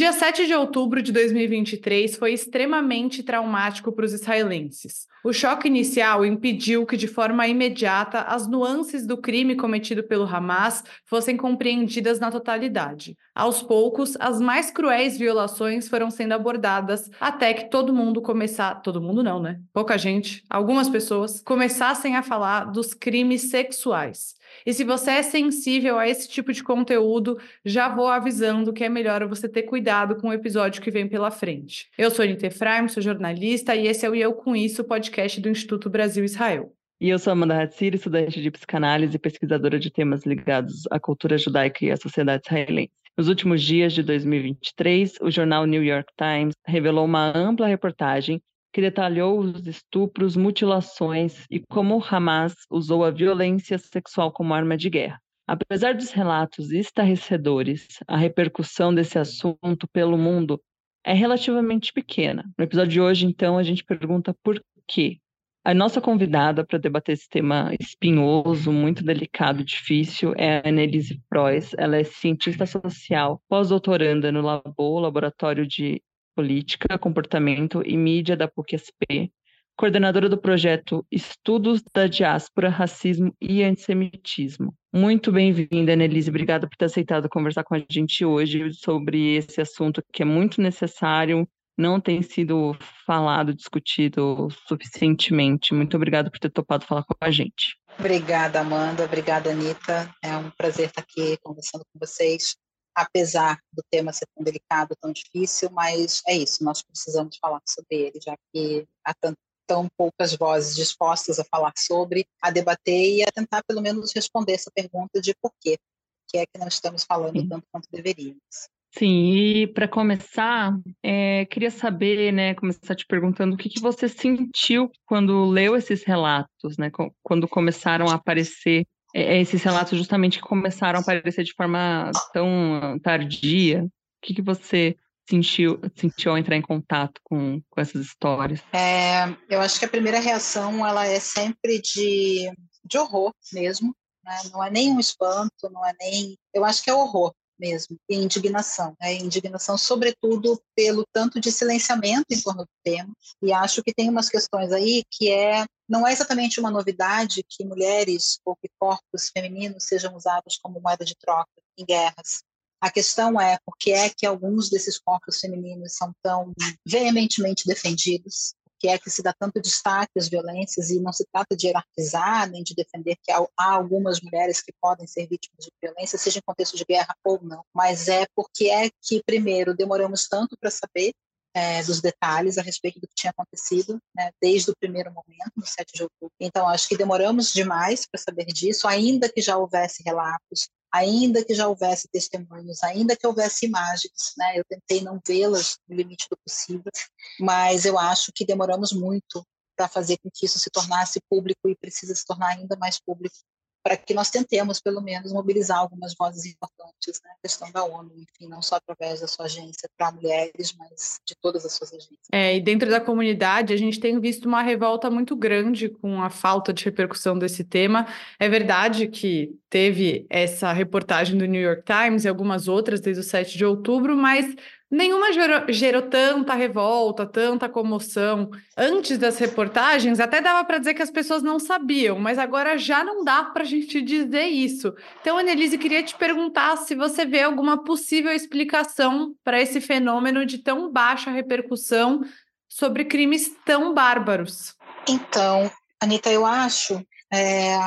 dia 7 de outubro de 2023 foi extremamente traumático para os israelenses. O choque inicial impediu que, de forma imediata, as nuances do crime cometido pelo Hamas fossem compreendidas na totalidade. Aos poucos, as mais cruéis violações foram sendo abordadas até que todo mundo começar, todo mundo não, né? Pouca gente, algumas pessoas começassem a falar dos crimes sexuais. E se você é sensível a esse tipo de conteúdo, já vou avisando que é melhor você ter cuidado com o episódio que vem pela frente. Eu sou Anita Efraim, sou jornalista e esse é o Eu Com Isso, podcast do Instituto Brasil Israel. E eu sou Amanda Hatzir, estudante de psicanálise e pesquisadora de temas ligados à cultura judaica e à sociedade israelense. Nos últimos dias de 2023, o jornal New York Times revelou uma ampla reportagem que detalhou os estupros, mutilações e como Hamas usou a violência sexual como arma de guerra. Apesar dos relatos estarrecedores, a repercussão desse assunto pelo mundo é relativamente pequena. No episódio de hoje, então, a gente pergunta por quê. A nossa convidada para debater esse tema espinhoso, muito delicado, difícil, é a Annelise Preuss. Ela é cientista social, pós-doutoranda no Labo, Laboratório de Política, Comportamento e Mídia da PUC-SP, coordenadora do projeto Estudos da Diáspora, Racismo e Antissemitismo. Muito bem-vinda, Annelise. Obrigada por ter aceitado conversar com a gente hoje sobre esse assunto que é muito necessário, não tem sido falado, discutido suficientemente. Muito obrigada por ter topado falar com a gente. Obrigada, Amanda. Obrigada, Anitta. É um prazer estar aqui conversando com vocês apesar do tema ser tão delicado, tão difícil, mas é isso, nós precisamos falar sobre ele, já que há tão, tão poucas vozes dispostas a falar sobre, a debater e a tentar pelo menos responder essa pergunta de por quê, que é que não estamos falando Sim. tanto quanto deveríamos. Sim, e para começar, é, queria saber, né, começar te perguntando o que, que você sentiu quando leu esses relatos, né, quando começaram a aparecer é, é, esses relatos justamente que começaram a aparecer de forma tão tardia? O que, que você sentiu, sentiu ao entrar em contato com, com essas histórias? É, eu acho que a primeira reação ela é sempre de, de horror mesmo. Né? Não é nem um espanto, não é nem. Eu acho que é horror mesmo, e indignação. Né? Indignação, sobretudo, pelo tanto de silenciamento em torno do tema. E acho que tem umas questões aí que é não é exatamente uma novidade que mulheres ou que corpos femininos sejam usados como moeda de troca em guerras. A questão é por que é que alguns desses corpos femininos são tão veementemente defendidos, que é que se dá tanto destaque às violências e não se trata de hierarquizar nem de defender que há, algumas mulheres que podem ser vítimas de violência, seja em contexto de guerra ou não, mas é porque é que primeiro demoramos tanto para saber é, dos detalhes a respeito do que tinha acontecido, né, desde o primeiro momento, no 7 de outubro. Então, acho que demoramos demais para saber disso, ainda que já houvesse relatos, ainda que já houvesse testemunhos, ainda que houvesse imagens, né? Eu tentei não vê-las no limite do possível, mas eu acho que demoramos muito para fazer com que isso se tornasse público e precisa se tornar ainda mais público para que nós tentemos, pelo menos, mobilizar algumas vozes importantes, né? A questão da ONU, enfim, não só através da sua agência para mulheres, mas de todas as suas agências. É, e dentro da comunidade, a gente tem visto uma revolta muito grande com a falta de repercussão desse tema. É verdade que teve essa reportagem do New York Times e algumas outras desde o 7 de outubro, mas Nenhuma gerou, gerou, tanta revolta, tanta comoção. Antes das reportagens, até dava para dizer que as pessoas não sabiam, mas agora já não dá para a gente dizer isso. Então, Annelise, queria te perguntar se você vê alguma possível explicação para esse fenômeno de tão baixa repercussão sobre crimes tão bárbaros. Então, Anitta, eu acho é,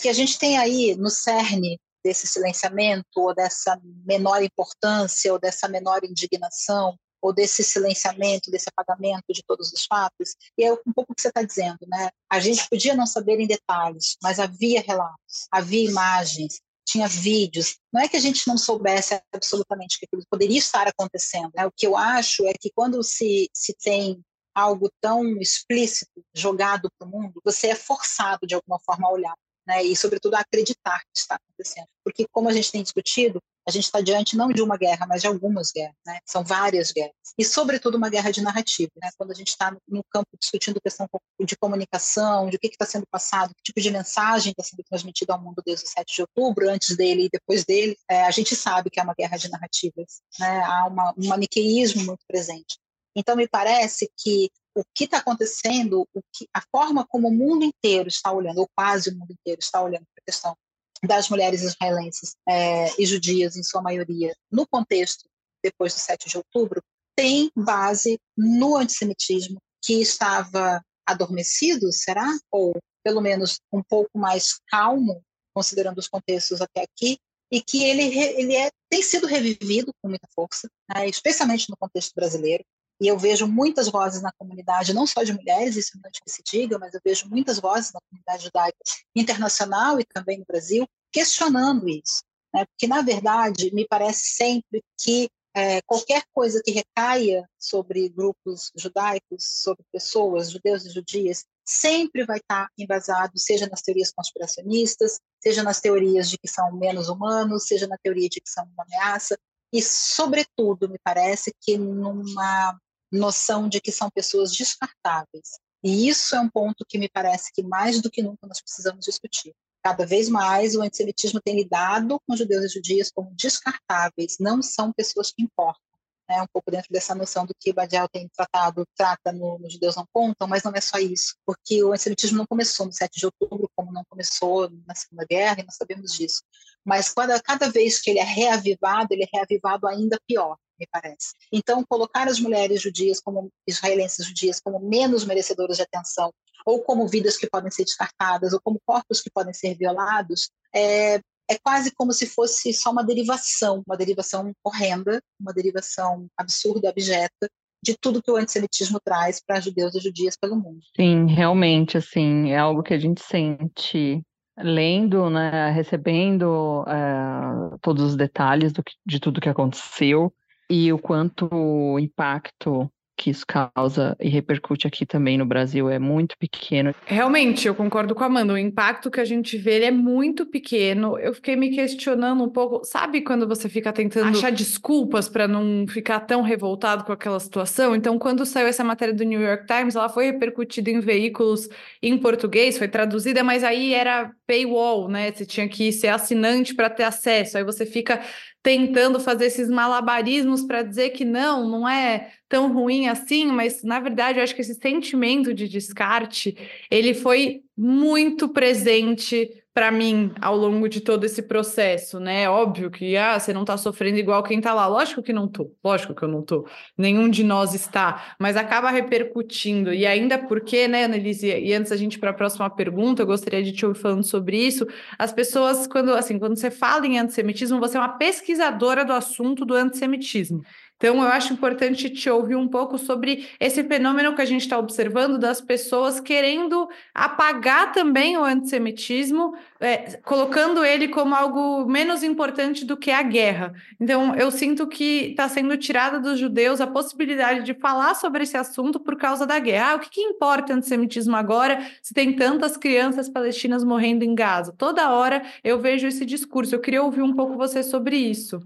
que a gente tem aí no cerne desse silenciamento, ou dessa menor importância, ou dessa menor indignação, ou desse silenciamento, desse apagamento de todos os fatos. E é um pouco o que você está dizendo, né? A gente podia não saber em detalhes, mas havia relatos, havia imagens, tinha vídeos. Não é que a gente não soubesse absolutamente que aquilo poderia estar acontecendo. Né? O que eu acho é que quando se, se tem algo tão explícito jogado para o mundo, você é forçado de alguma forma a olhar né? E, sobretudo, acreditar que está acontecendo. Porque, como a gente tem discutido, a gente está diante não de uma guerra, mas de algumas guerras, né? São várias guerras. E, sobretudo, uma guerra de narrativa, né? Quando a gente está no campo discutindo questão de comunicação, de o que está sendo passado, que tipo de mensagem está sendo transmitida ao mundo desde o 7 de outubro, antes dele e depois dele, é, a gente sabe que é uma guerra de narrativas, né? Há uma, um maniqueísmo muito presente. Então, me parece que o que está acontecendo, que, a forma como o mundo inteiro está olhando, ou quase o mundo inteiro está olhando para a questão das mulheres israelenses é, e judias, em sua maioria, no contexto depois do 7 de outubro, tem base no antissemitismo que estava adormecido, será? Ou pelo menos um pouco mais calmo, considerando os contextos até aqui, e que ele, ele é, tem sido revivido com muita força, né, especialmente no contexto brasileiro. E eu vejo muitas vozes na comunidade, não só de mulheres, isso não que se diga, mas eu vejo muitas vozes na comunidade judaica internacional e também no Brasil questionando isso. Né? Porque, na verdade, me parece sempre que é, qualquer coisa que recaia sobre grupos judaicos, sobre pessoas, judeus e judias, sempre vai estar embasado, seja nas teorias conspiracionistas, seja nas teorias de que são menos humanos, seja na teoria de que são uma ameaça, e, sobretudo, me parece que numa noção de que são pessoas descartáveis. E isso é um ponto que me parece que mais do que nunca nós precisamos discutir. Cada vez mais o antissemitismo tem lidado com judeus e judias como descartáveis, não são pessoas que importam. Né? Um pouco dentro dessa noção do que Badial tem tratado, trata no, no Judeus Não Contam, mas não é só isso, porque o antissemitismo não começou no 7 de outubro, como não começou na Segunda Guerra, e nós sabemos disso. Mas cada, cada vez que ele é reavivado, ele é reavivado ainda pior me parece. Então, colocar as mulheres judias como israelenses judias como menos merecedoras de atenção, ou como vidas que podem ser descartadas, ou como corpos que podem ser violados, é, é quase como se fosse só uma derivação, uma derivação horrenda, uma derivação absurda, abjeta, de tudo que o antissemitismo traz para judeus e judias pelo mundo. Sim, realmente, assim, é algo que a gente sente lendo, né, recebendo é, todos os detalhes do que, de tudo que aconteceu e o quanto o impacto que isso causa e repercute aqui também no Brasil é muito pequeno. Realmente, eu concordo com a Amanda. O impacto que a gente vê é muito pequeno. Eu fiquei me questionando um pouco. Sabe quando você fica tentando achar desculpas para não ficar tão revoltado com aquela situação? Então, quando saiu essa matéria do New York Times, ela foi repercutida em veículos em português, foi traduzida, mas aí era paywall, né? Você tinha que ser assinante para ter acesso. Aí você fica tentando fazer esses malabarismos para dizer que não, não é tão ruim assim, mas na verdade eu acho que esse sentimento de descarte, ele foi muito presente para mim ao longo de todo esse processo, né? Óbvio que ah, você não está sofrendo igual quem está lá. Lógico que não tô, lógico que eu não tô. Nenhum de nós está, mas acaba repercutindo. E ainda porque, né, Annelise, e antes a gente para a próxima pergunta, eu gostaria de te ouvir falando sobre isso. As pessoas, quando assim, quando você fala em antissemitismo, você é uma pesquisadora do assunto do antissemitismo. Então, eu acho importante te ouvir um pouco sobre esse fenômeno que a gente está observando das pessoas querendo apagar também o antissemitismo, é, colocando ele como algo menos importante do que a guerra. Então, eu sinto que está sendo tirada dos judeus a possibilidade de falar sobre esse assunto por causa da guerra. Ah, o que, que importa antissemitismo agora se tem tantas crianças palestinas morrendo em Gaza? Toda hora eu vejo esse discurso. Eu queria ouvir um pouco você sobre isso.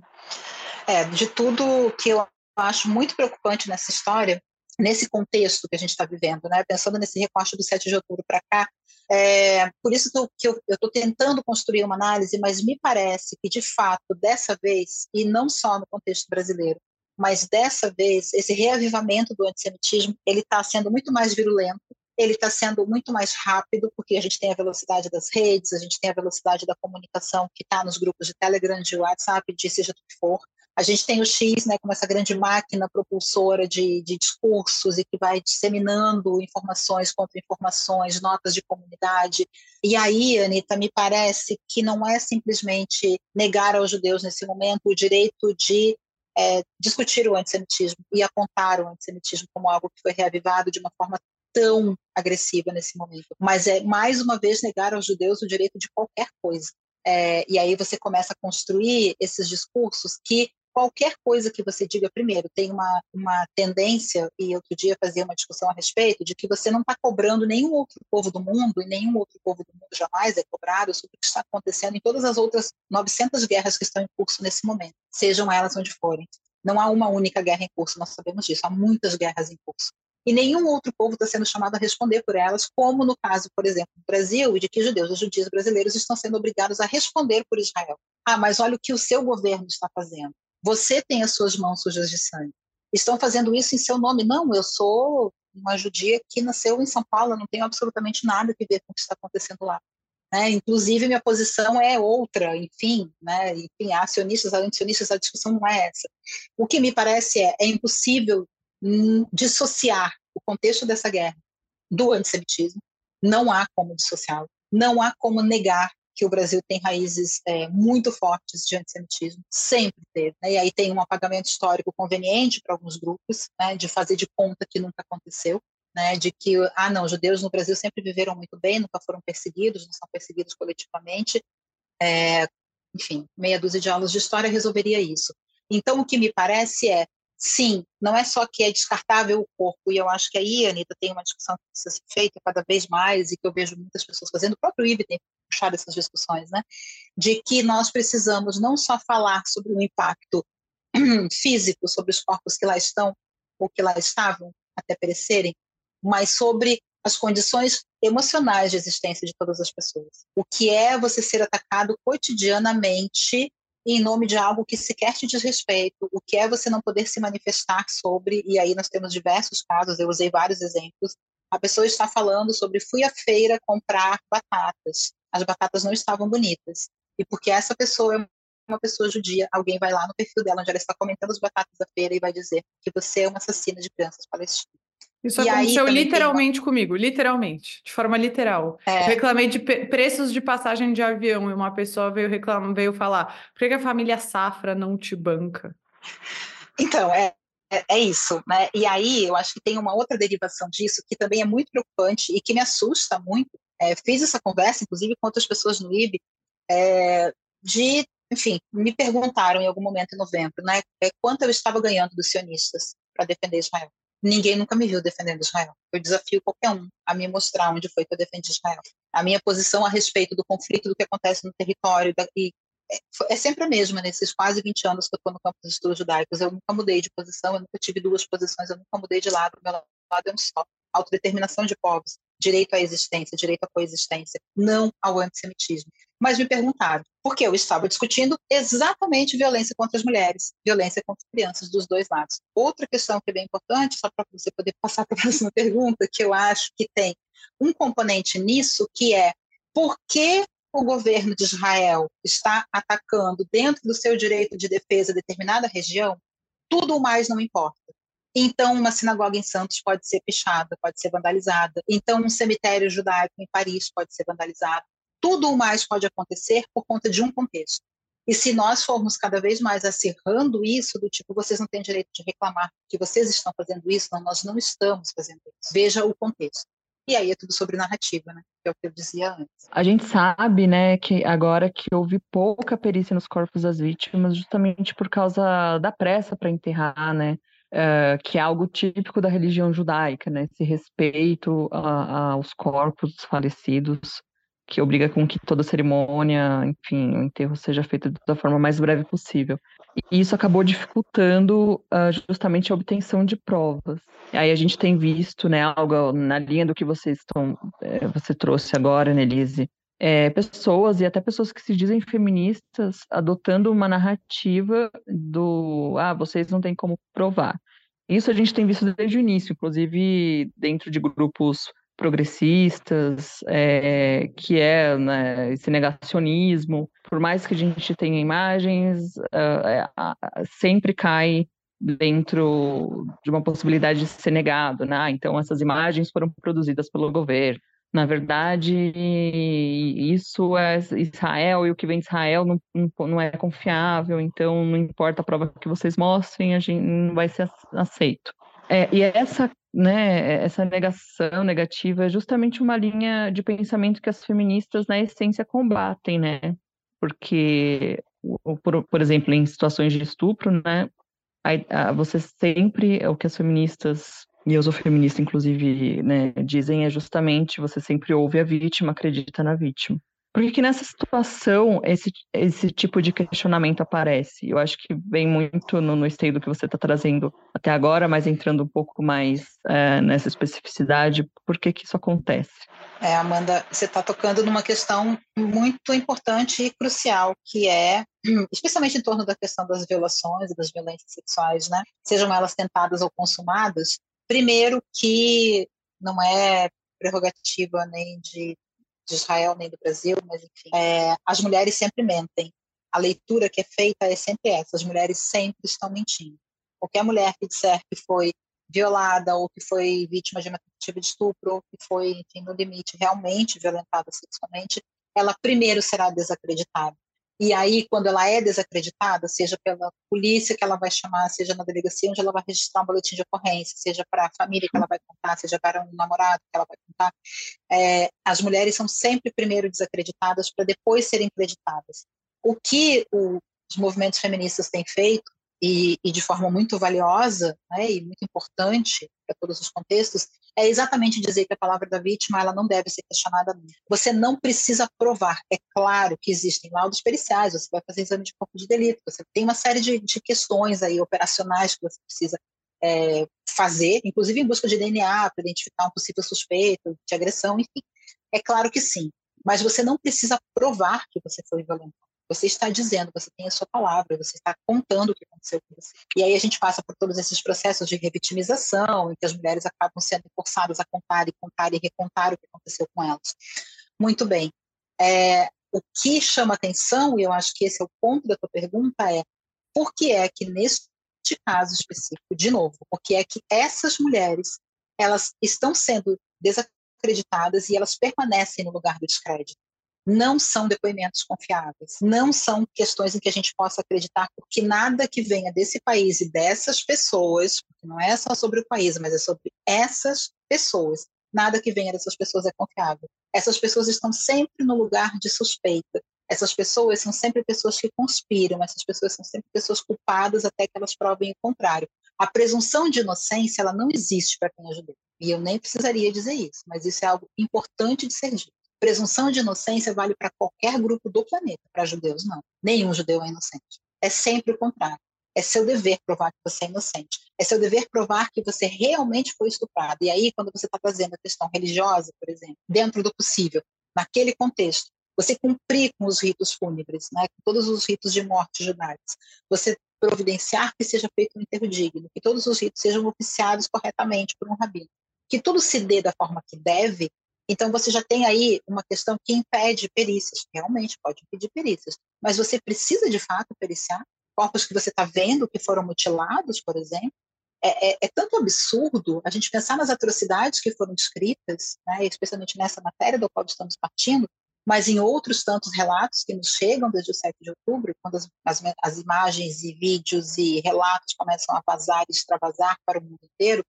É, de tudo que eu acho muito preocupante nessa história, nesse contexto que a gente está vivendo, né? pensando nesse recorte do 7 de outubro para cá, é, por isso que eu estou tentando construir uma análise, mas me parece que, de fato, dessa vez, e não só no contexto brasileiro, mas dessa vez, esse reavivamento do antissemitismo, ele está sendo muito mais virulento, ele está sendo muito mais rápido, porque a gente tem a velocidade das redes, a gente tem a velocidade da comunicação que está nos grupos de Telegram, de WhatsApp, de seja o que for. A gente tem o X, né, como essa grande máquina propulsora de, de discursos e que vai disseminando informações contra informações, notas de comunidade. E aí, Anitta, me parece que não é simplesmente negar aos judeus nesse momento o direito de é, discutir o antissemitismo e apontar o antissemitismo como algo que foi reavivado de uma forma tão agressiva nesse momento, mas é mais uma vez negar aos judeus o direito de qualquer coisa. É, e aí você começa a construir esses discursos que qualquer coisa que você diga, primeiro, tem uma, uma tendência, e outro dia fazia uma discussão a respeito, de que você não está cobrando nenhum outro povo do mundo, e nenhum outro povo do mundo jamais é cobrado sobre o que está acontecendo em todas as outras 900 guerras que estão em curso nesse momento, sejam elas onde forem. Não há uma única guerra em curso, nós sabemos disso, há muitas guerras em curso. E nenhum outro povo está sendo chamado a responder por elas, como no caso, por exemplo, do Brasil, e de que judeus e judias brasileiros estão sendo obrigados a responder por Israel. Ah, mas olha o que o seu governo está fazendo. Você tem as suas mãos sujas de sangue. Estão fazendo isso em seu nome. Não, eu sou uma judia que nasceu em São Paulo, não tenho absolutamente nada a ver com o que está acontecendo lá. Né? Inclusive, minha posição é outra, enfim, né? enfim, acionistas, há antisionistas, a discussão não é essa. O que me parece é, é impossível hum, dissociar o contexto dessa guerra do antissemitismo, não há como dissociá-lo, não há como negar que o Brasil tem raízes é, muito fortes de antissemitismo, sempre teve. Né? E aí tem um apagamento histórico conveniente para alguns grupos, né, de fazer de conta que nunca aconteceu, né, de que, ah, não, judeus no Brasil sempre viveram muito bem, nunca foram perseguidos, não são perseguidos coletivamente. É, enfim, meia dúzia de aulas de história resolveria isso. Então, o que me parece é, sim, não é só que é descartável o corpo, e eu acho que aí, Anitta, tem uma discussão que precisa ser feita cada vez mais, e que eu vejo muitas pessoas fazendo, o próprio IBE tem puxado essas discussões, né? De que nós precisamos não só falar sobre o impacto físico sobre os corpos que lá estão ou que lá estavam até perecerem, mas sobre as condições emocionais de existência de todas as pessoas. O que é você ser atacado cotidianamente em nome de algo que sequer te diz respeito, o que é você não poder se manifestar sobre, e aí nós temos diversos casos, eu usei vários exemplos. A pessoa está falando sobre fui à feira comprar batatas as batatas não estavam bonitas. E porque essa pessoa é uma pessoa judia, alguém vai lá no perfil dela, onde ela está comentando as batatas da feira e vai dizer que você é uma assassina de crianças palestinas. Isso e aconteceu literalmente uma... comigo, literalmente, de forma literal. É. Eu reclamei de preços de passagem de avião e uma pessoa veio reclamar, veio falar: por que a família Safra não te banca? Então, é, é, é, isso, né? E aí eu acho que tem uma outra derivação disso que também é muito preocupante e que me assusta muito, é, fiz essa conversa, inclusive com outras pessoas no IB, é, de, enfim, me perguntaram em algum momento em novembro, né, é, quanto eu estava ganhando dos sionistas para defender Israel. Ninguém nunca me viu defendendo Israel. Eu desafio qualquer um a me mostrar onde foi que eu defendi Israel. A minha posição a respeito do conflito, do que acontece no território, da, e é, é sempre a mesma nesses quase 20 anos que eu estou no campo dos estudos judaicos. Eu nunca mudei de posição, eu nunca tive duas posições, eu nunca mudei de lado. Meu lado é um só. Autodeterminação de povos direito à existência, direito à coexistência, não ao antissemitismo. Mas me perguntaram, porque eu estava discutindo exatamente violência contra as mulheres, violência contra crianças dos dois lados. Outra questão que é bem importante, só para você poder passar para a próxima pergunta, que eu acho que tem um componente nisso, que é por que o governo de Israel está atacando dentro do seu direito de defesa determinada região, tudo mais não importa. Então, uma sinagoga em Santos pode ser pichada, pode ser vandalizada. Então, um cemitério judaico em Paris pode ser vandalizado. Tudo o mais pode acontecer por conta de um contexto. E se nós formos cada vez mais acirrando isso, do tipo, vocês não têm direito de reclamar que vocês estão fazendo isso, não, nós não estamos fazendo isso. Veja o contexto. E aí é tudo sobre narrativa, né? Que é o que eu dizia antes. A gente sabe, né, que agora que houve pouca perícia nos corpos das vítimas, justamente por causa da pressa para enterrar, né? Uh, que é algo típico da religião judaica, né? Esse respeito a, aos corpos falecidos, que obriga com que toda cerimônia, enfim, o enterro seja feito da forma mais breve possível. E isso acabou dificultando uh, justamente a obtenção de provas. Aí a gente tem visto, né, algo na linha do que vocês estão, é, você trouxe agora, Nelise, é, pessoas e até pessoas que se dizem feministas adotando uma narrativa do ah, vocês não têm como provar. Isso a gente tem visto desde o início, inclusive dentro de grupos progressistas, é, que é né, esse negacionismo. Por mais que a gente tenha imagens, uh, sempre cai dentro de uma possibilidade de ser negado, né? Então essas imagens foram produzidas pelo governo. Na verdade, isso é Israel e o que vem de Israel não, não é confiável, então não importa a prova que vocês mostrem, a gente não vai ser aceito. É, e essa, né, essa negação negativa é justamente uma linha de pensamento que as feministas, na essência, combatem, né? Porque por, por exemplo, em situações de estupro, né, a, você sempre, é o que as feministas, e eu sou feminista, inclusive, né, dizem é justamente você sempre ouve a vítima, acredita na vítima. Por que nessa situação esse, esse tipo de questionamento aparece? Eu acho que vem muito no, no esteio do que você está trazendo até agora, mas entrando um pouco mais é, nessa especificidade, por que, que isso acontece? É, Amanda, você está tocando numa questão muito importante e crucial, que é, especialmente em torno da questão das violações das violências sexuais, né? Sejam elas tentadas ou consumadas. Primeiro, que não é prerrogativa nem de de Israel nem do Brasil, mas enfim, é, as mulheres sempre mentem. A leitura que é feita é sempre essa: as mulheres sempre estão mentindo. Qualquer mulher que disser que foi violada ou que foi vítima de uma tentativa de estupro ou que foi, enfim, no limite, realmente violentada sexualmente, ela primeiro será desacreditada. E aí, quando ela é desacreditada, seja pela polícia que ela vai chamar, seja na delegacia onde ela vai registrar um boletim de ocorrência, seja para a família que ela vai contar, seja para um namorado que ela vai contar, é, as mulheres são sempre primeiro desacreditadas para depois serem acreditadas. O que o, os movimentos feministas têm feito e, e de forma muito valiosa né, e muito importante para todos os contextos, é exatamente dizer que a palavra da vítima ela não deve ser questionada. Você não precisa provar. É claro que existem laudos periciais, você vai fazer exame de corpo de delito, você tem uma série de, de questões aí operacionais que você precisa é, fazer, inclusive em busca de DNA para identificar um possível suspeito de agressão, enfim. É claro que sim, mas você não precisa provar que você foi violentado. Você está dizendo, você tem a sua palavra, você está contando o que aconteceu com você. E aí a gente passa por todos esses processos de revitimização, em que as mulheres acabam sendo forçadas a contar e contar e recontar o que aconteceu com elas. Muito bem. É, o que chama atenção, e eu acho que esse é o ponto da tua pergunta, é por que é que neste caso específico, de novo, porque é que essas mulheres elas estão sendo desacreditadas e elas permanecem no lugar do descrédito não são depoimentos confiáveis, não são questões em que a gente possa acreditar, porque nada que venha desse país e dessas pessoas, porque não é só sobre o país, mas é sobre essas pessoas, nada que venha dessas pessoas é confiável. Essas pessoas estão sempre no lugar de suspeita. Essas pessoas são sempre pessoas que conspiram, essas pessoas são sempre pessoas culpadas até que elas provem o contrário. A presunção de inocência, ela não existe para quem é judeu. E eu nem precisaria dizer isso, mas isso é algo importante de ser dito. Presunção de inocência vale para qualquer grupo do planeta, para judeus não. Nenhum judeu é inocente. É sempre o contrário. É seu dever provar que você é inocente. É seu dever provar que você realmente foi estuprado. E aí, quando você está trazendo a questão religiosa, por exemplo, dentro do possível, naquele contexto, você cumprir com os ritos fúnebres, né, com todos os ritos de morte judaicos, você providenciar que seja feito um enterro digno, que todos os ritos sejam oficiados corretamente por um rabino, que tudo se dê da forma que deve, então, você já tem aí uma questão que impede perícias, realmente pode impedir perícias, mas você precisa de fato periciar corpos que você está vendo que foram mutilados, por exemplo. É, é, é, tanto absurdo a gente pensar nas atrocidades que foram descritas, né, especialmente nessa matéria do qual estamos partindo, mas em outros tantos relatos que nos chegam desde o 7 de outubro, quando as, as, as imagens e vídeos e relatos começam a vazar e extravasar para o mundo inteiro,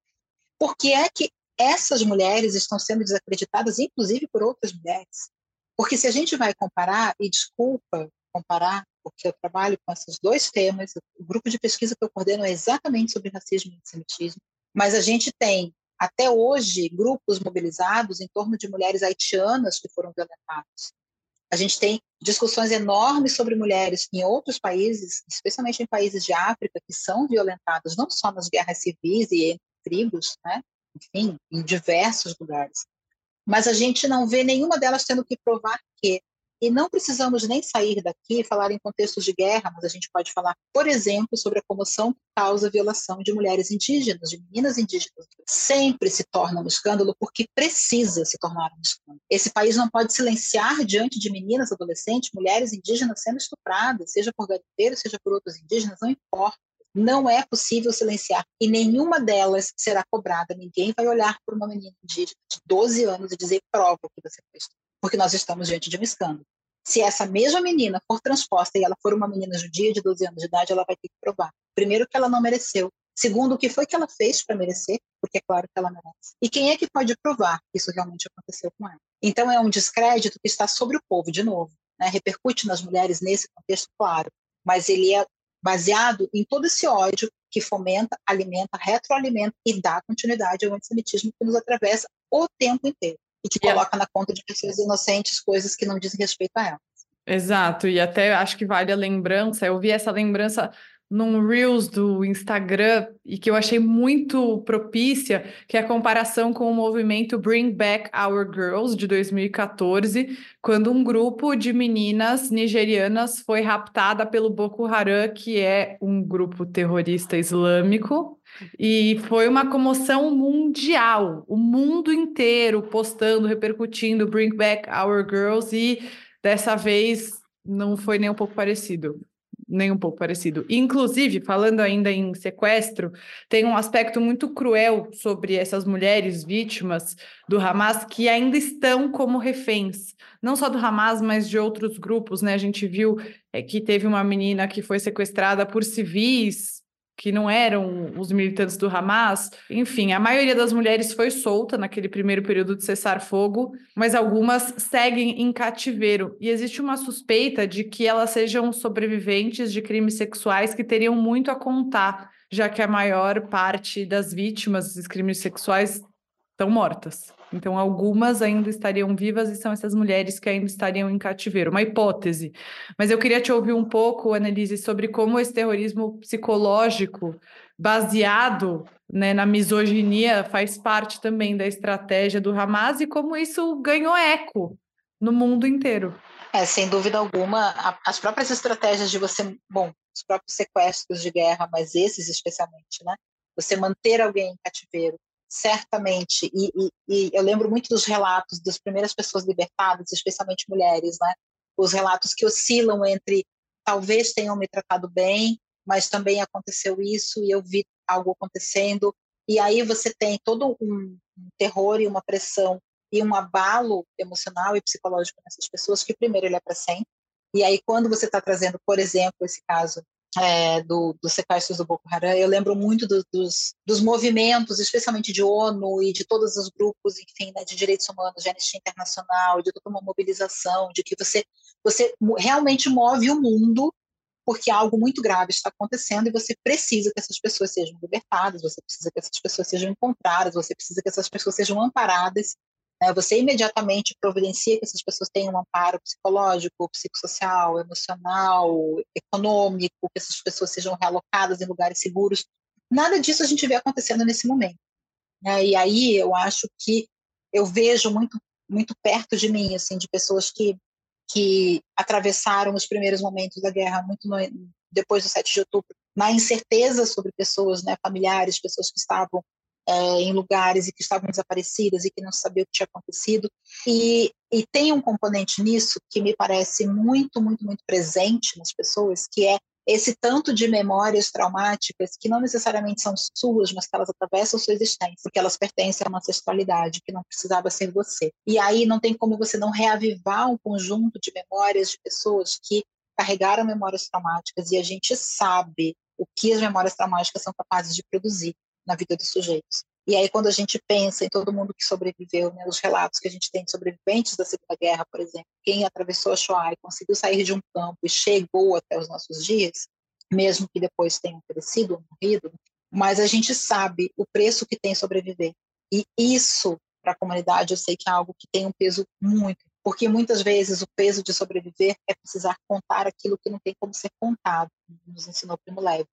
por que é que essas mulheres estão sendo desacreditadas, inclusive por outras mulheres. Porque se a gente vai comparar, e desculpa comparar, porque eu trabalho com esses dois temas, o grupo de pesquisa que eu coordeno é exatamente sobre racismo e antissemitismo, mas a gente tem, até hoje, grupos mobilizados em torno de mulheres haitianas que foram violentadas. A gente tem discussões enormes sobre mulheres em outros países, especialmente em países de África, que são violentadas não só nas guerras civis e entre tribos, né, enfim, em diversos lugares. Mas a gente não vê nenhuma delas tendo que provar que. E não precisamos nem sair daqui e falar em contextos de guerra, mas a gente pode falar, por exemplo, sobre a comoção que causa a violação de mulheres indígenas, de meninas indígenas. Sempre se torna um escândalo porque precisa se tornar um escândalo. Esse país não pode silenciar diante de meninas, adolescentes, mulheres indígenas sendo estupradas, seja por garimpeiros, seja por outros indígenas, não importa não é possível silenciar e nenhuma delas será cobrada. Ninguém vai olhar para uma menina de 12 anos e dizer prova que você fez, porque nós estamos diante de um escândalo. Se essa mesma menina for transposta e ela for uma menina judia de 12 anos de idade, ela vai ter que provar. Primeiro, que ela não mereceu. Segundo, o que foi que ela fez para merecer, porque é claro que ela merece. E quem é que pode provar que isso realmente aconteceu com ela? Então, é um descrédito que está sobre o povo, de novo. Né? Repercute nas mulheres nesse contexto, claro mas ele é baseado em todo esse ódio que fomenta, alimenta, retroalimenta e dá continuidade ao antissemitismo que nos atravessa o tempo inteiro e que coloca na conta de pessoas inocentes coisas que não dizem respeito a elas. Exato, e até acho que vale a lembrança, eu vi essa lembrança num Reels do Instagram e que eu achei muito propícia, que é a comparação com o movimento Bring Back Our Girls de 2014, quando um grupo de meninas nigerianas foi raptada pelo Boko Haram, que é um grupo terrorista islâmico, e foi uma comoção mundial, o mundo inteiro postando, repercutindo Bring Back Our Girls e dessa vez não foi nem um pouco parecido nem um pouco parecido. Inclusive, falando ainda em sequestro, tem um aspecto muito cruel sobre essas mulheres vítimas do Hamas que ainda estão como reféns, não só do Hamas, mas de outros grupos, né? A gente viu é, que teve uma menina que foi sequestrada por civis que não eram os militantes do Hamas. Enfim, a maioria das mulheres foi solta naquele primeiro período de cessar-fogo, mas algumas seguem em cativeiro. E existe uma suspeita de que elas sejam sobreviventes de crimes sexuais que teriam muito a contar, já que a maior parte das vítimas desses crimes sexuais estão mortas. Então, algumas ainda estariam vivas e são essas mulheres que ainda estariam em cativeiro. Uma hipótese. Mas eu queria te ouvir um pouco, Annelise, sobre como esse terrorismo psicológico, baseado né, na misoginia, faz parte também da estratégia do Hamas e como isso ganhou eco no mundo inteiro. É, sem dúvida alguma, as próprias estratégias de você, bom, os próprios sequestros de guerra, mas esses especialmente, né? Você manter alguém em cativeiro, certamente, e, e, e, eu lembro muito dos relatos das primeiras pessoas libertadas, especialmente mulheres, né? Os relatos que oscilam entre talvez tenham me tratado bem, mas também aconteceu isso e eu vi algo acontecendo. E aí você tem todo um, terror e uma pressão e um abalo emocional e psicológico nessas pessoas que primeiro ele é para sempre. E aí quando você está trazendo, por exemplo, esse caso é, do, dos sequestros do Boko Haram, eu lembro muito do, dos, dos movimentos, especialmente de ONU e de todos os grupos, enfim, né, de direitos humanos, de Anistia Internacional, de toda uma mobilização, de que você, você realmente move o mundo porque algo muito grave está acontecendo e você precisa que essas pessoas sejam libertadas, você precisa que essas pessoas sejam encontradas, você precisa que essas pessoas sejam amparadas né? Você imediatamente providencia que essas pessoas tenham um amparo psicológico, psicossocial, emocional, econômico, que essas pessoas sejam realocadas em lugares seguros. Nada disso a gente vê acontecendo nesse momento. Né? E aí eu acho que eu vejo muito muito perto de mim, assim, de pessoas que que atravessaram os primeiros momentos da guerra muito no, depois do 7 de outubro, na incerteza sobre pessoas, né, familiares, pessoas que estavam é, em lugares e que estavam desaparecidas e que não sabia o que tinha acontecido. E, e tem um componente nisso que me parece muito, muito, muito presente nas pessoas, que é esse tanto de memórias traumáticas que não necessariamente são suas, mas que elas atravessam sua existência, porque elas pertencem a uma ancestralidade que não precisava ser você. E aí não tem como você não reavivar um conjunto de memórias de pessoas que carregaram memórias traumáticas e a gente sabe o que as memórias traumáticas são capazes de produzir na vida dos sujeitos. E aí, quando a gente pensa em todo mundo que sobreviveu, né, os relatos que a gente tem de sobreviventes da Segunda Guerra, por exemplo, quem atravessou a Shoah e conseguiu sair de um campo e chegou até os nossos dias, mesmo que depois tenham perecido ou morrido, mas a gente sabe o preço que tem sobreviver. E isso, para a comunidade, eu sei que é algo que tem um peso muito, porque muitas vezes o peso de sobreviver é precisar contar aquilo que não tem como ser contado, nos ensinou Primo Levi.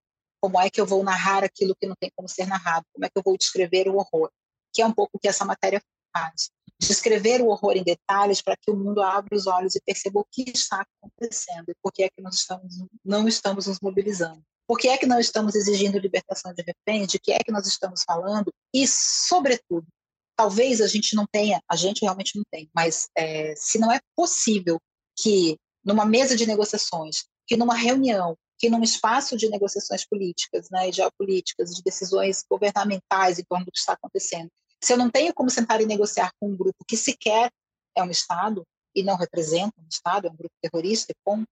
Como é que eu vou narrar aquilo que não tem como ser narrado? Como é que eu vou descrever o horror? Que é um pouco o que essa matéria faz. Descrever o horror em detalhes para que o mundo abra os olhos e perceba o que está acontecendo e por que é que nós estamos, não estamos nos mobilizando. Por que é que não estamos exigindo libertação de reféns? De que é que nós estamos falando? E, sobretudo, talvez a gente não tenha, a gente realmente não tem, mas é, se não é possível que numa mesa de negociações, que numa reunião, que num espaço de negociações políticas né, geopolíticas, de decisões governamentais em torno do que está acontecendo, se eu não tenho como sentar e negociar com um grupo que sequer é um Estado e não representa um Estado, é um grupo terrorista, ponto,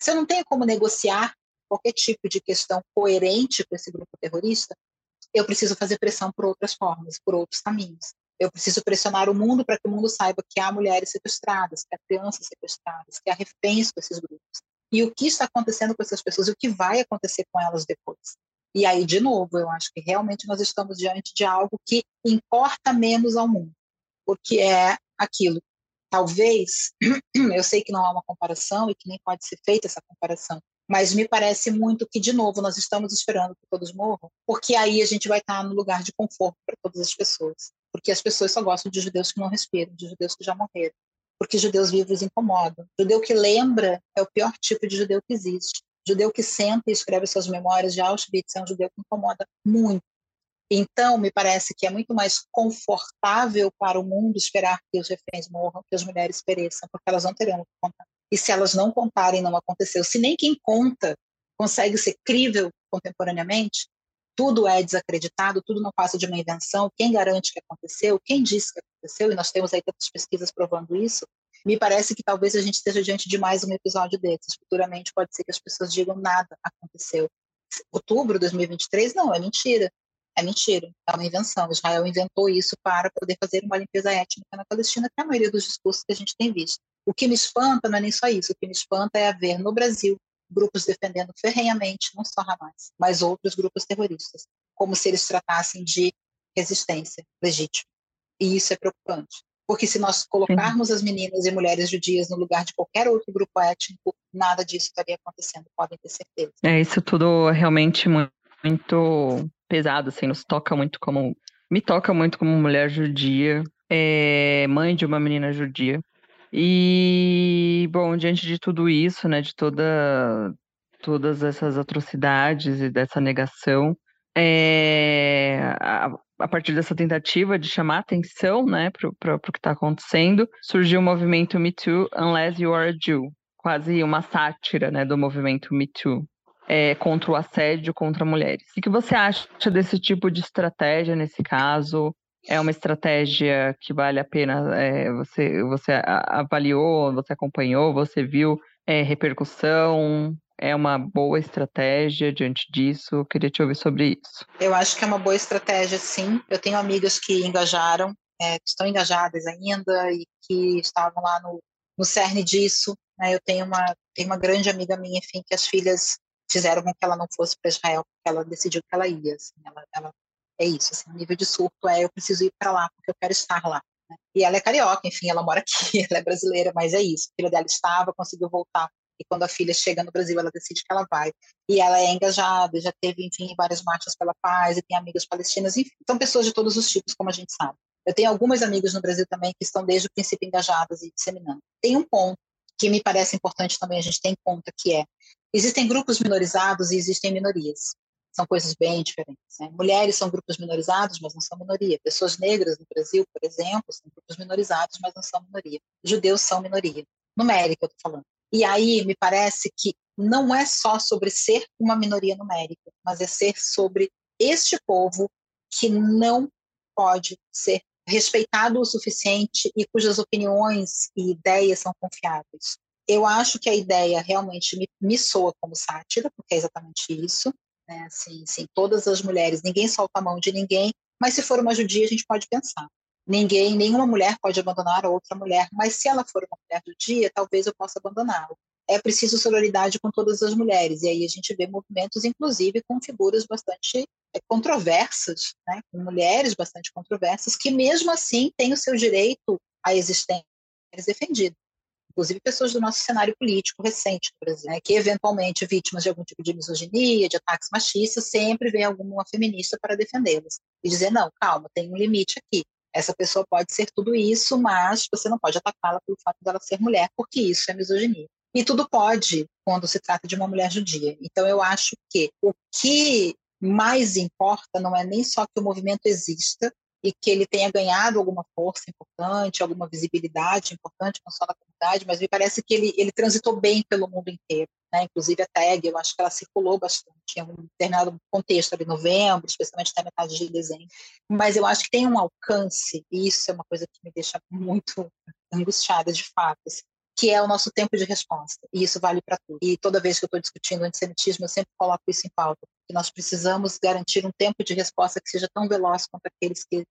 se eu não tenho como negociar qualquer tipo de questão coerente com esse grupo terrorista, eu preciso fazer pressão por outras formas, por outros caminhos. Eu preciso pressionar o mundo para que o mundo saiba que há mulheres sequestradas, que há crianças sequestradas, que há reféns com esses grupos e o que está acontecendo com essas pessoas e o que vai acontecer com elas depois. E aí, de novo, eu acho que realmente nós estamos diante de algo que importa menos ao mundo, porque é aquilo. Talvez, eu sei que não há uma comparação e que nem pode ser feita essa comparação, mas me parece muito que, de novo, nós estamos esperando que todos morram, porque aí a gente vai estar no lugar de conforto para todas as pessoas. Porque as pessoas só gostam de judeus que não respiram, de judeus que já morreram porque judeus vivos incomodam. Judeu que lembra é o pior tipo de judeu que existe. Judeu que senta e escreve suas memórias de Auschwitz é um judeu que incomoda muito. Então, me parece que é muito mais confortável para o mundo esperar que os reféns morram, que as mulheres pereçam, porque elas não terão o que contar. E se elas não contarem, não aconteceu. Se nem quem conta consegue ser crível contemporaneamente, tudo é desacreditado, tudo não passa de uma invenção. Quem garante que aconteceu? Quem disse que aconteceu? E nós temos aí tantas pesquisas provando isso. Me parece que talvez a gente esteja diante de mais um episódio desses. Futuramente pode ser que as pessoas digam nada aconteceu. Outubro de 2023, não, é mentira. É mentira, é uma invenção. Israel inventou isso para poder fazer uma limpeza étnica na Palestina, que é a maioria dos discursos que a gente tem visto. O que me espanta não é nem só isso, o que me espanta é haver no Brasil grupos defendendo ferrenhamente não só Hamas, mas outros grupos terroristas, como se eles tratassem de resistência legítima. E isso é preocupante, porque se nós colocarmos as meninas e mulheres judias no lugar de qualquer outro grupo étnico, nada disso estaria acontecendo, podem ter certeza. É, isso tudo é realmente muito, muito pesado, assim, nos toca muito como... Me toca muito como mulher judia, é, mãe de uma menina judia, e, bom, diante de tudo isso, né, de toda, todas essas atrocidades e dessa negação, é, a, a, partir dessa tentativa de chamar atenção né, para o que está acontecendo, surgiu o movimento Me Too, Unless You Are a Jew, quase uma sátira né, do movimento Me Too. É, contra o assédio contra mulheres. O que você acha desse tipo de estratégia nesse caso? É uma estratégia que vale a pena, é, você, você avaliou, você acompanhou, você viu é, repercussão, é uma boa estratégia diante disso? Eu queria te ouvir sobre isso. Eu acho que é uma boa estratégia, sim. Eu tenho amigas que engajaram, é, que estão engajadas ainda e que estavam lá no, no cerne disso. Né? Eu tenho uma, tenho uma grande amiga minha, enfim, que as filhas fizeram com que ela não fosse para Israel, porque ela decidiu que ela ia. Assim, ela, ela é isso, assim, nível de surto é eu preciso ir para lá porque eu quero estar lá. Né? E ela é carioca, enfim, ela mora aqui, ela é brasileira, mas é isso. A filha dela estava, conseguiu voltar. E quando a filha chega no Brasil, ela decide que ela vai. E ela é engajada, já teve, enfim, várias marchas pela paz, e tem amigas palestinas, enfim. São pessoas de todos os tipos, como a gente sabe. Eu tenho algumas amigas no Brasil também que estão desde o princípio engajadas e disseminando. Tem um ponto que me parece importante também a gente ter em conta, que é, existem grupos minorizados e existem minorias são coisas bem diferentes. Né? Mulheres são grupos minorizados, mas não são minoria. Pessoas negras no Brasil, por exemplo, são grupos minorizados, mas não são minoria. Judeus são minoria. Numérica, eu estou falando. E aí me parece que não é só sobre ser uma minoria numérica, mas é ser sobre este povo que não pode ser respeitado o suficiente e cujas opiniões e ideias são confiáveis. Eu acho que a ideia realmente me, me soa como sátira, porque é exatamente isso, né? Assim, assim, todas as mulheres, ninguém solta a mão de ninguém, mas se for uma judia, a gente pode pensar. Ninguém, nenhuma mulher pode abandonar a outra mulher, mas se ela for uma mulher judia, talvez eu possa abandoná-la. É preciso sororidade com todas as mulheres, e aí a gente vê movimentos, inclusive, com figuras bastante é, controversas, né? com mulheres bastante controversas, que mesmo assim têm o seu direito à existência defendido inclusive pessoas do nosso cenário político recente por exemplo, né, que eventualmente vítimas de algum tipo de misoginia, de ataques machistas, sempre vem alguma feminista para defendê-las e dizer não, calma, tem um limite aqui. Essa pessoa pode ser tudo isso, mas você não pode atacá-la pelo fato dela ser mulher, porque isso é misoginia. E tudo pode quando se trata de uma mulher judia. Então eu acho que o que mais importa não é nem só que o movimento exista, e que ele tenha ganhado alguma força importante, alguma visibilidade importante, não só na comunidade, mas me parece que ele, ele transitou bem pelo mundo inteiro. Né? Inclusive a tag, eu acho que ela circulou bastante em um determinado contexto ali, novembro, especialmente até metade de dezembro. Mas eu acho que tem um alcance, e isso é uma coisa que me deixa muito angustiada de fato, assim, que é o nosso tempo de resposta. E isso vale para tudo. E toda vez que eu estou discutindo antissemitismo, eu sempre coloco isso em pauta, que nós precisamos garantir um tempo de resposta que seja tão veloz quanto aqueles que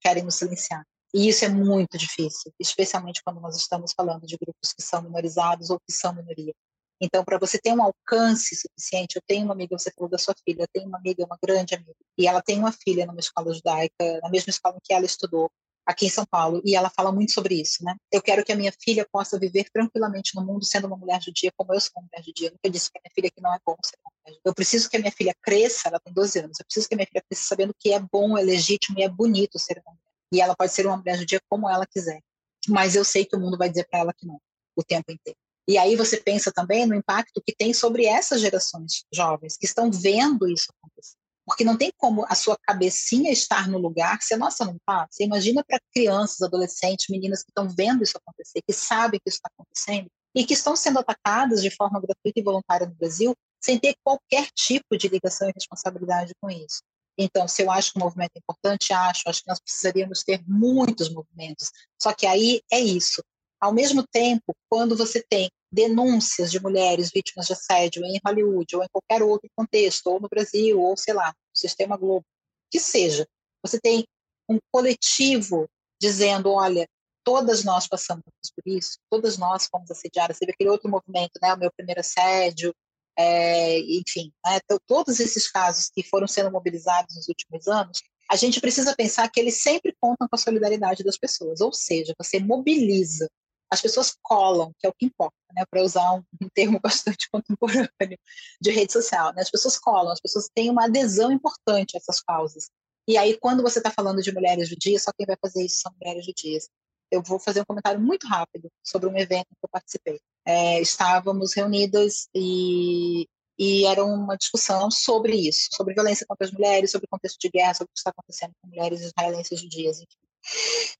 querem nos silenciar. E isso é muito difícil, especialmente quando nós estamos falando de grupos que são minorizados ou que são minoria. Então, para você ter um alcance suficiente, eu tenho uma amiga, você falou da sua filha, eu tenho uma amiga, uma grande amiga, e ela tem uma filha numa escola judaica, na mesma escola em que ela estudou, aqui em São Paulo, e ela fala muito sobre isso, né? Eu quero que a minha filha possa viver tranquilamente no mundo sendo uma mulher judia como eu sou uma mulher judia. Eu nunca disse que a minha filha que não é bom ser uma mulher judia. Eu preciso que a minha filha cresça, ela tem 12 anos, eu preciso que a minha filha cresça sabendo que é bom, é legítimo e é bonito ser uma mulher. E ela pode ser uma mulher judia como ela quiser. Mas eu sei que o mundo vai dizer para ela que não, o tempo inteiro. E aí você pensa também no impacto que tem sobre essas gerações jovens que estão vendo isso acontecer. Porque não tem como a sua cabecinha estar no lugar se a nossa não está. Você imagina para crianças, adolescentes, meninas que estão vendo isso acontecer, que sabem que isso está acontecendo e que estão sendo atacadas de forma gratuita e voluntária no Brasil, sem ter qualquer tipo de ligação e responsabilidade com isso. Então, se eu acho que o movimento é importante, acho, acho que nós precisaríamos ter muitos movimentos. Só que aí é isso. Ao mesmo tempo, quando você tem denúncias de mulheres vítimas de assédio em Hollywood ou em qualquer outro contexto, ou no Brasil, ou sei lá, Sistema Globo, que seja, você tem um coletivo dizendo, olha, todas nós passamos por isso, todas nós fomos assediadas, teve aquele outro movimento, né, o meu primeiro assédio, é, enfim, né, todos esses casos que foram sendo mobilizados nos últimos anos, a gente precisa pensar que eles sempre contam com a solidariedade das pessoas, ou seja, você mobiliza as pessoas colam, que é o que importa, né? Para usar um, termo bastante contemporâneo de rede social, né? As pessoas colam, as pessoas têm uma adesão importante a essas causas. E aí, quando você está falando de mulheres judias, só quem vai fazer isso são mulheres judias. Eu vou fazer um comentário muito rápido sobre um evento que eu participei. É, estávamos reunidas e, e era uma discussão sobre isso, sobre violência contra as mulheres, sobre o contexto de guerra, sobre o que está acontecendo com mulheres israelenses judias, enfim.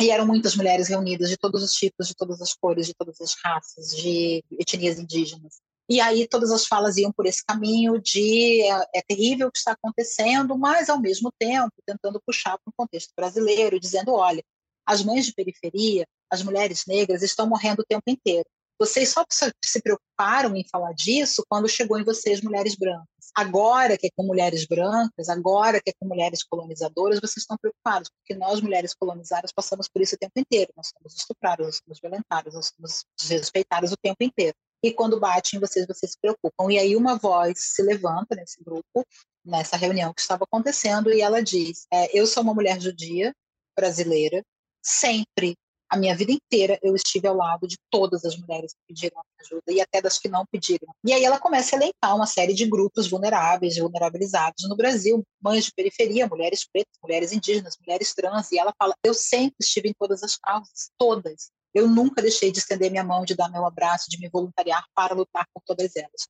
E eram muitas mulheres reunidas de todos os tipos, de todas as cores, de todas as raças, de etnias indígenas. E aí todas as falas iam por esse caminho de é, é terrível o que está acontecendo, mas ao mesmo tempo tentando puxar para o contexto brasileiro, dizendo, olha, as mães de periferia, as mulheres negras estão morrendo o tempo inteiro. Vocês só se preocuparam em falar disso quando chegou em vocês mulheres brancas. Agora que é com mulheres brancas, agora que é com mulheres colonizadoras, vocês estão preocupados, porque nós, mulheres colonizadas, passamos por isso o tempo inteiro. Nós somos estupradas, nós somos violentadas, nós somos desrespeitadas o tempo inteiro. E quando bate em vocês, vocês se preocupam. E aí uma voz se levanta nesse grupo, nessa reunião que estava acontecendo, e ela diz: é, Eu sou uma mulher judia brasileira, sempre a minha vida inteira eu estive ao lado de todas as mulheres que pediram ajuda e até das que não pediram. E aí ela começa a elencar uma série de grupos vulneráveis, vulnerabilizados no Brasil, mães de periferia, mulheres pretas, mulheres indígenas, mulheres trans, e ela fala: "Eu sempre estive em todas as causas, todas. Eu nunca deixei de estender minha mão, de dar meu abraço, de me voluntariar para lutar por todas elas.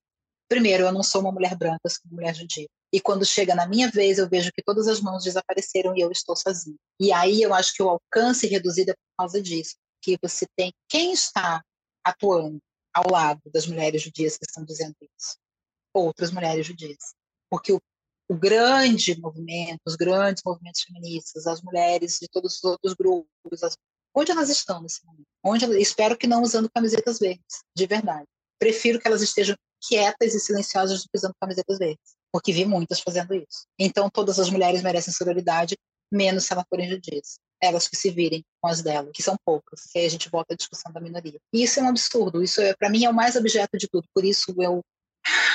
Primeiro, eu não sou uma mulher branca, sou uma mulher judia. E quando chega na minha vez, eu vejo que todas as mãos desapareceram e eu estou sozinha. E aí eu acho que o alcance reduzido é por causa disso, que você tem quem está atuando ao lado das mulheres judias que estão dizendo isso, outras mulheres judias, porque o, o grande movimento, os grandes movimentos feministas, as mulheres de todos os outros grupos, as, onde elas estão nesse momento? Onde espero que não usando camisetas verdes, de verdade. Prefiro que elas estejam quietas e silenciosas usando camisetas verdes porque vi muitas fazendo isso. Então, todas as mulheres merecem sororidade, menos se elas forem judias. Elas que se virem com as delas, que são poucas. E aí a gente volta à discussão da minoria. E isso é um absurdo. Isso, é, para mim, é o mais objeto de tudo. Por isso, eu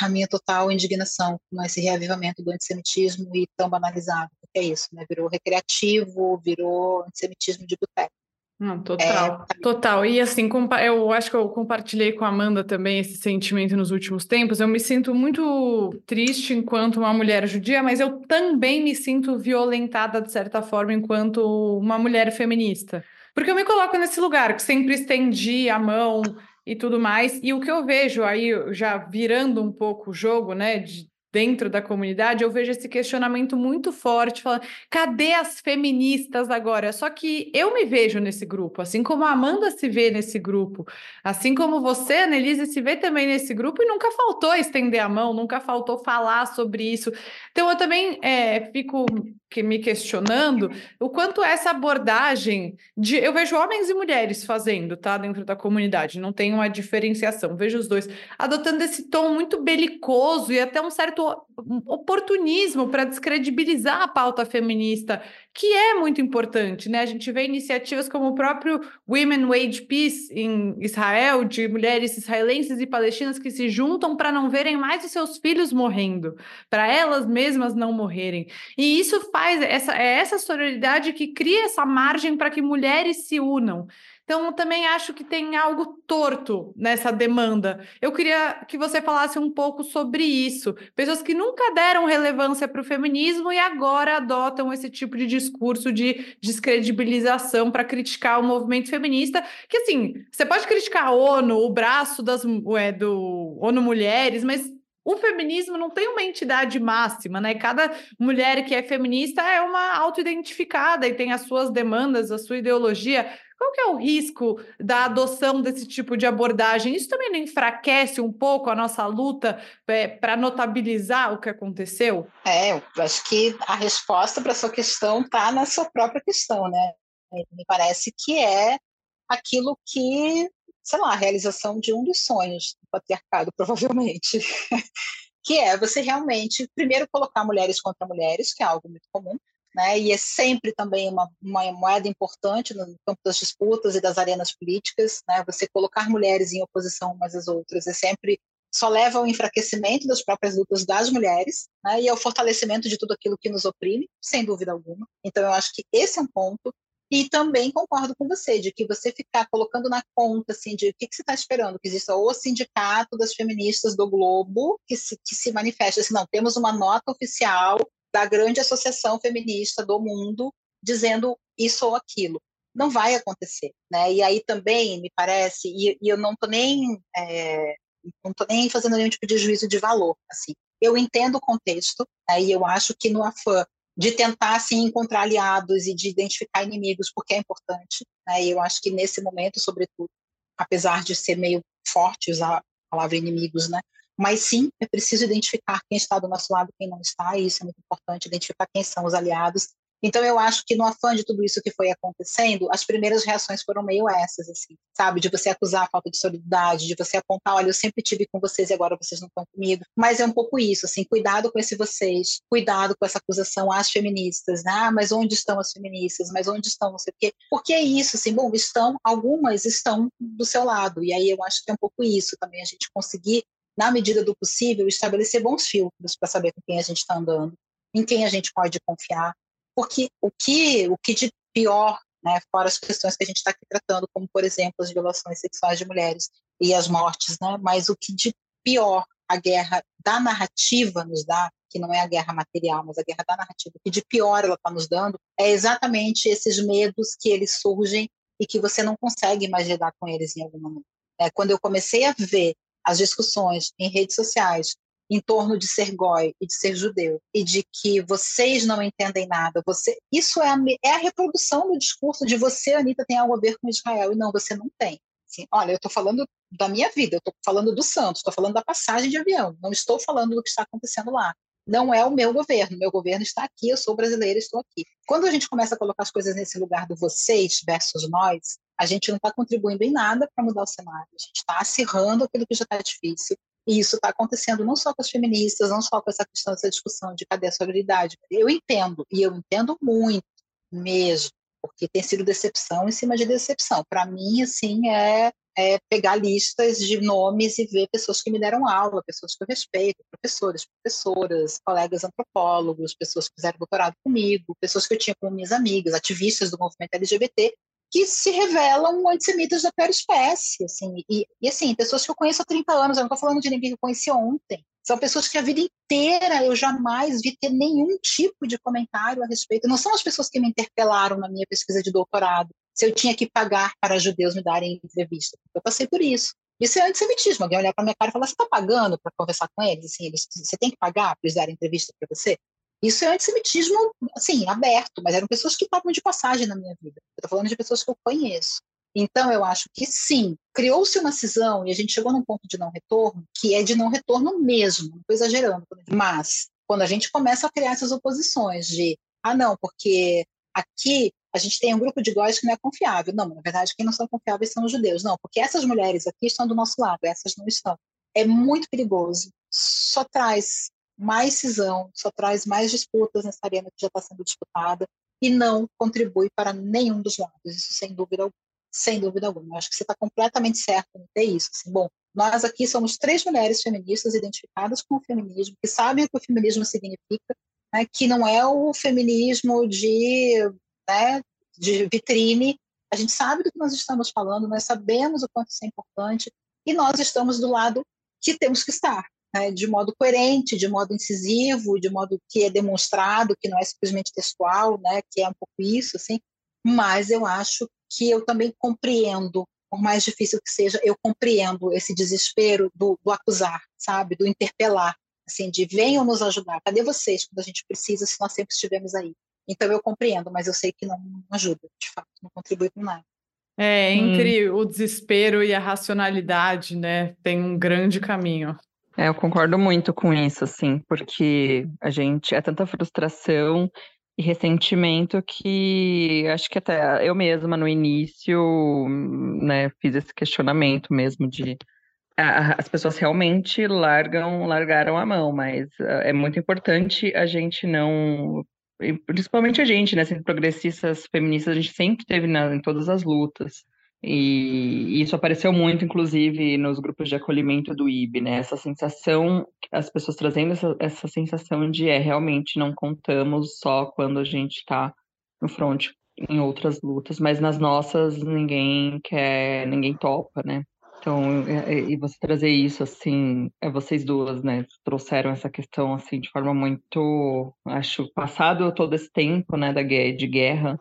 a minha total indignação com esse reavivamento do antissemitismo e tão banalizado, porque é isso, né? Virou recreativo, virou antissemitismo de boteco. Não, total, é... total. E assim, eu acho que eu compartilhei com a Amanda também esse sentimento nos últimos tempos. Eu me sinto muito triste enquanto uma mulher judia, mas eu também me sinto violentada de certa forma enquanto uma mulher feminista. Porque eu me coloco nesse lugar que sempre estendi a mão e tudo mais. E o que eu vejo aí, já virando um pouco o jogo, né, de, dentro da comunidade, eu vejo esse questionamento muito forte, falando, cadê as feministas agora? Só que eu me vejo nesse grupo, assim como a Amanda se vê nesse grupo, assim como você, Annelise, se vê também nesse grupo, e nunca faltou estender a mão, nunca faltou falar sobre isso. Então, eu também é, fico me questionando o quanto essa abordagem de. Eu vejo homens e mulheres fazendo, tá? Dentro da comunidade, não tem uma diferenciação. Vejo os dois adotando esse tom muito belicoso e até um certo oportunismo para descredibilizar a pauta feminista, que é muito importante, né? A gente vê iniciativas como o próprio Women Wage Peace em Israel, de mulheres israelenses e palestinas que se juntam para não verem mais os seus filhos morrendo, para elas mesmas não morrerem. E isso faz essa é essa sororidade que cria essa margem para que mulheres se unam. Então, também acho que tem algo torto nessa demanda. Eu queria que você falasse um pouco sobre isso. Pessoas que nunca deram relevância para o feminismo e agora adotam esse tipo de discurso de descredibilização para criticar o movimento feminista. Que, assim, você pode criticar a ONU, o braço das, do ONU Mulheres, mas o feminismo não tem uma entidade máxima, né? Cada mulher que é feminista é uma autoidentificada e tem as suas demandas, a sua ideologia. Qual que é o risco da adoção desse tipo de abordagem? Isso também não enfraquece um pouco a nossa luta é, para notabilizar o que aconteceu? É, eu acho que a resposta para sua questão está na sua própria questão, né? Me parece que é aquilo que, sei lá, a realização de um dos sonhos do patriarcado, provavelmente. que é você realmente, primeiro, colocar mulheres contra mulheres, que é algo muito comum, né? e é sempre também uma, uma, moeda importante no campo das disputas e das arenas políticas. Né? Você colocar mulheres em oposição umas às outras é sempre só leva ao enfraquecimento das próprias lutas das mulheres né? e ao fortalecimento de tudo aquilo que nos oprime, sem dúvida alguma. Então, eu acho que esse é um ponto. E também concordo com você, de que você ficar colocando na conta, assim, de o que, que você está esperando, que exista o sindicato das feministas do Globo, que se, que se manifeste, assim, não, temos uma nota oficial da grande associação feminista do mundo dizendo isso ou aquilo. Não vai acontecer, né? E aí também me parece, e, e eu não estou nem é, não tô nem fazendo nenhum tipo de juízo de valor, assim. Eu entendo o contexto, né? e eu acho que no afã de tentar assim encontrar aliados e de identificar inimigos, porque é importante, né? E eu acho que nesse momento, sobretudo, apesar de ser meio forte usar a palavra inimigos, né? Mas sim, é preciso identificar quem está do nosso lado, quem não está, e isso é muito importante, identificar quem são os aliados. Então, eu acho que no afã de tudo isso que foi acontecendo, as primeiras reações foram meio essas, assim, sabe? De você acusar a falta de solidariedade, de você apontar, olha, eu sempre tive com vocês e agora vocês não estão comigo. Mas é um pouco isso, assim, cuidado com esse vocês, cuidado com essa acusação às feministas, né? Ah, mas onde estão as feministas? Mas onde estão não sei o quê? Porque é isso, assim, bom, estão, algumas estão do seu lado, e aí eu acho que é um pouco isso também, a gente conseguir na medida do possível, estabelecer bons filtros para saber com quem a gente está andando, em quem a gente pode confiar, porque o que, o que de pior, né, fora as questões que a gente está aqui tratando, como, por exemplo, as violações sexuais de mulheres e as mortes, né, mas o que de pior a guerra da narrativa nos dá, que não é a guerra material, mas a guerra da narrativa, o que de pior ela está nos dando, é exatamente esses medos que eles surgem e que você não consegue mais lidar com eles em algum momento. É, quando eu comecei a ver as discussões em redes sociais em torno de ser goi e de ser judeu e de que vocês não entendem nada, você isso é a, é a reprodução do discurso de você, Anitta, tem algo a ver com Israel e não, você não tem. Assim, olha, eu estou falando da minha vida, eu estou falando do Santos, estou falando da passagem de avião, não estou falando do que está acontecendo lá. Não é o meu governo, meu governo está aqui, eu sou brasileira, estou aqui. Quando a gente começa a colocar as coisas nesse lugar do vocês versus nós, a gente não está contribuindo em nada para mudar o cenário, a gente está acirrando aquilo que já está difícil. E isso está acontecendo não só com as feministas, não só com essa questão dessa discussão de cadê a sororidade. Eu entendo, e eu entendo muito mesmo, porque tem sido decepção em cima de decepção. Para mim, assim, é, é, pegar listas de nomes e ver pessoas que me deram aula, pessoas que eu respeito, professores, professoras, colegas antropólogos, pessoas que fizeram doutorado comigo, pessoas que eu tinha como minhas amigas, ativistas do movimento LGBT, que se revelam antissemitas da pior espécie, assim, e, e, assim, pessoas que eu conheço há 30 anos, eu não estou falando de ninguém que eu conheci ontem, são pessoas que a vida inteira eu jamais vi ter nenhum tipo de comentário a respeito, não são as pessoas que me interpelaram na minha pesquisa de doutorado, se eu tinha que pagar para judeus me darem entrevista, eu passei por isso. Isso é antissemitismo, alguém olhar para minha cara e falar, você está pagando para conversar com eles? Assim, eles? Você tem que pagar para eles darem entrevista para você? Isso é antissemitismo, assim, aberto, mas eram pessoas que estavam de passagem na minha vida. Eu estou falando de pessoas que eu conheço. Então, eu acho que sim, criou-se uma cisão e a gente chegou num ponto de não retorno, que é de não retorno mesmo, não estou exagerando. Mas, quando a gente começa a criar essas oposições de, ah, não, porque aqui a gente tem um grupo de góis que não é confiável. Não, na verdade, quem não são confiáveis são os judeus. Não, porque essas mulheres aqui estão do nosso lado, essas não estão. É muito perigoso. Só traz mais cisão, só traz mais disputas nessa arena que já está sendo disputada e não contribui para nenhum dos lados, isso sem dúvida alguma. Sem dúvida alguma. Eu acho que você está completamente certo em ter isso. Assim, bom, nós aqui somos três mulheres feministas identificadas com o feminismo, que sabem o que o feminismo significa, né, que não é o feminismo de, né, de vitrine. A gente sabe do que nós estamos falando, nós sabemos o quanto isso é importante, e nós estamos do lado que temos que estar, né, de modo coerente, de modo incisivo, de modo que é demonstrado, que não é simplesmente textual, né, que é um pouco isso, assim. Mas eu acho que eu também compreendo, por mais difícil que seja, eu compreendo esse desespero do, do acusar, sabe, do interpelar, assim, de venham nos ajudar. Cadê vocês quando a gente precisa, se nós sempre estivemos aí? Então eu compreendo, mas eu sei que não ajuda, de fato, não contribui com nada. É, entre hum. o desespero e a racionalidade, né, tem um grande caminho. É, eu concordo muito com isso, assim, porque a gente é tanta frustração e ressentimento que acho que até eu mesma no início, né, fiz esse questionamento mesmo de as pessoas realmente largam, largaram a mão, mas ah, é muito importante a gente não principalmente a gente, né, sendo progressistas feministas, a gente sempre teve na, em todas as lutas. E isso apareceu muito, inclusive, nos grupos de acolhimento do IB, né? Essa sensação, as pessoas trazendo essa, essa sensação de é realmente não contamos só quando a gente está no front em outras lutas, mas nas nossas ninguém quer, ninguém topa, né? Então, e você trazer isso, assim, é vocês duas, né, trouxeram essa questão, assim, de forma muito, acho, passado todo esse tempo, né, da, de guerra,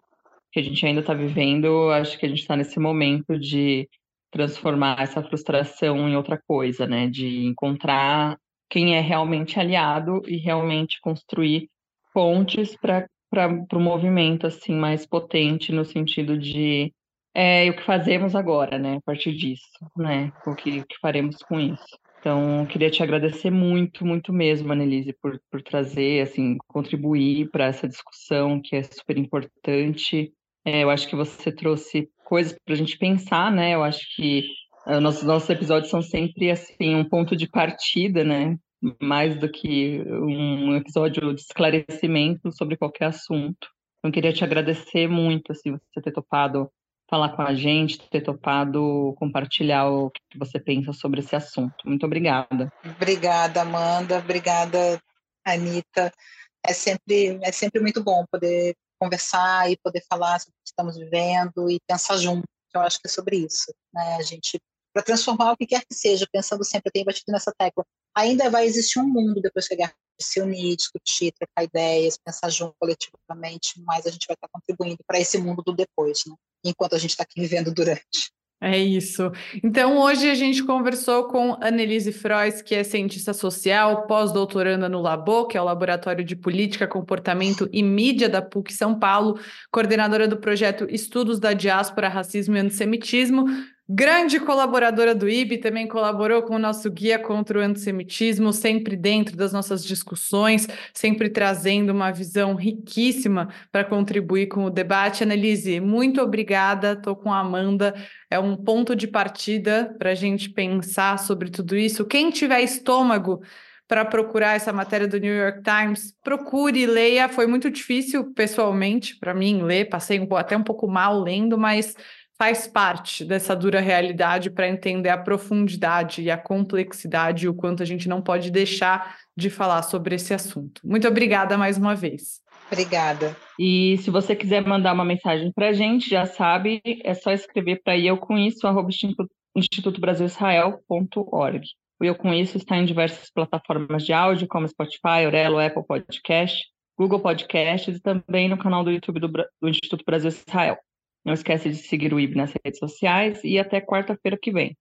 que a gente ainda está vivendo, acho que a gente está nesse momento de transformar essa frustração em outra coisa, né, de encontrar quem é realmente aliado e realmente construir pontes para o movimento, assim, mais potente, no sentido de é, o que fazemos agora, né, a partir disso, né, o que, o que faremos com isso. Então, queria te agradecer muito, muito mesmo, Annelise, por, por trazer, assim, contribuir para essa discussão que é super importante. É, eu acho que você trouxe coisas para a gente pensar, né? Eu acho que uh, nossos, nossos episódios são sempre, assim, um ponto de partida, né? Mais do que um episódio de esclarecimento sobre qualquer assunto. Então, queria te agradecer muito, assim, você ter topado falar com a gente, ter topado compartilhar o que você pensa sobre esse assunto. Muito obrigada. Obrigada, Amanda. Obrigada, Anitta. É sempre, é sempre muito bom poder conversar e poder falar sobre o que estamos vivendo e pensar junto. Eu acho que é sobre isso. Né? A gente, para transformar o que quer que seja, pensando sempre, eu tenho batido nessa tecla, ainda vai existir um mundo depois que a guerra se unir, discutir, trocar ideias, pensar junto coletivamente, mas a gente vai estar contribuindo para esse mundo do depois. Né? enquanto a gente está aqui vivendo durante. É isso. Então, hoje a gente conversou com Annelise Frois, que é cientista social, pós-doutoranda no Labo, que é o Laboratório de Política, Comportamento e Mídia da PUC São Paulo, coordenadora do projeto Estudos da Diáspora, Racismo e Antissemitismo, Grande colaboradora do IB, também colaborou com o nosso guia contra o antissemitismo, sempre dentro das nossas discussões, sempre trazendo uma visão riquíssima para contribuir com o debate. Annelise, muito obrigada. Estou com a Amanda. É um ponto de partida para a gente pensar sobre tudo isso. Quem tiver estômago para procurar essa matéria do New York Times, procure leia. Foi muito difícil, pessoalmente, para mim, ler. Passei até um pouco mal lendo, mas faz parte dessa dura realidade para entender a profundidade e a complexidade e o quanto a gente não pode deixar de falar sobre esse assunto. Muito obrigada mais uma vez. Obrigada. E se você quiser mandar uma mensagem para a gente, já sabe, é só escrever para eu com isso, arroba institutobrasilisrael.org. O Eu Com Isso está em diversas plataformas de áudio, como Spotify, Orelo, Apple Podcast, Google Podcasts e também no canal do YouTube do, do Instituto Brasil Israel. Não esquece de seguir o IB nas redes sociais e até quarta-feira que vem.